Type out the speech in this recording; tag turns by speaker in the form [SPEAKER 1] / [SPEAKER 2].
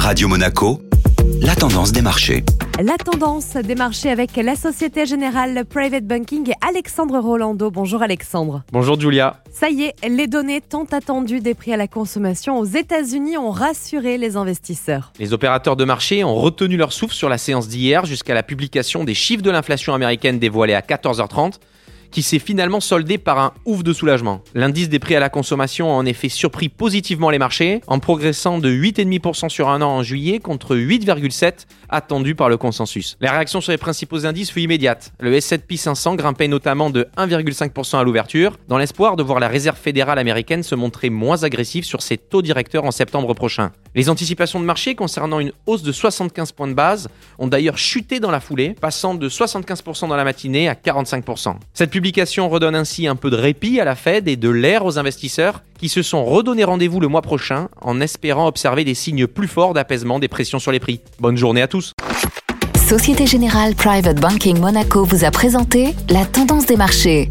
[SPEAKER 1] Radio Monaco, la tendance des marchés.
[SPEAKER 2] La tendance des marchés avec la Société Générale Private Banking et Alexandre Rolando. Bonjour Alexandre.
[SPEAKER 3] Bonjour Julia.
[SPEAKER 2] Ça y est, les données tant attendues des prix à la consommation aux États-Unis ont rassuré les investisseurs.
[SPEAKER 3] Les opérateurs de marché ont retenu leur souffle sur la séance d'hier jusqu'à la publication des chiffres de l'inflation américaine dévoilés à 14h30 qui s'est finalement soldé par un ouf de soulagement. L'indice des prix à la consommation a en effet surpris positivement les marchés, en progressant de 8,5% sur un an en juillet contre 8,7% attendu par le consensus. La réaction sur les principaux indices fut immédiate. Le S&P 500 grimpait notamment de 1,5% à l'ouverture, dans l'espoir de voir la Réserve fédérale américaine se montrer moins agressive sur ses taux directeurs en septembre prochain. Les anticipations de marché concernant une hausse de 75 points de base ont d'ailleurs chuté dans la foulée, passant de 75% dans la matinée à 45%. Cette publication redonne ainsi un peu de répit à la Fed et de l'air aux investisseurs qui se sont redonné rendez-vous le mois prochain en espérant observer des signes plus forts d'apaisement des pressions sur les prix. Bonne journée à tous.
[SPEAKER 4] Société Générale Private Banking Monaco vous a présenté la tendance des marchés.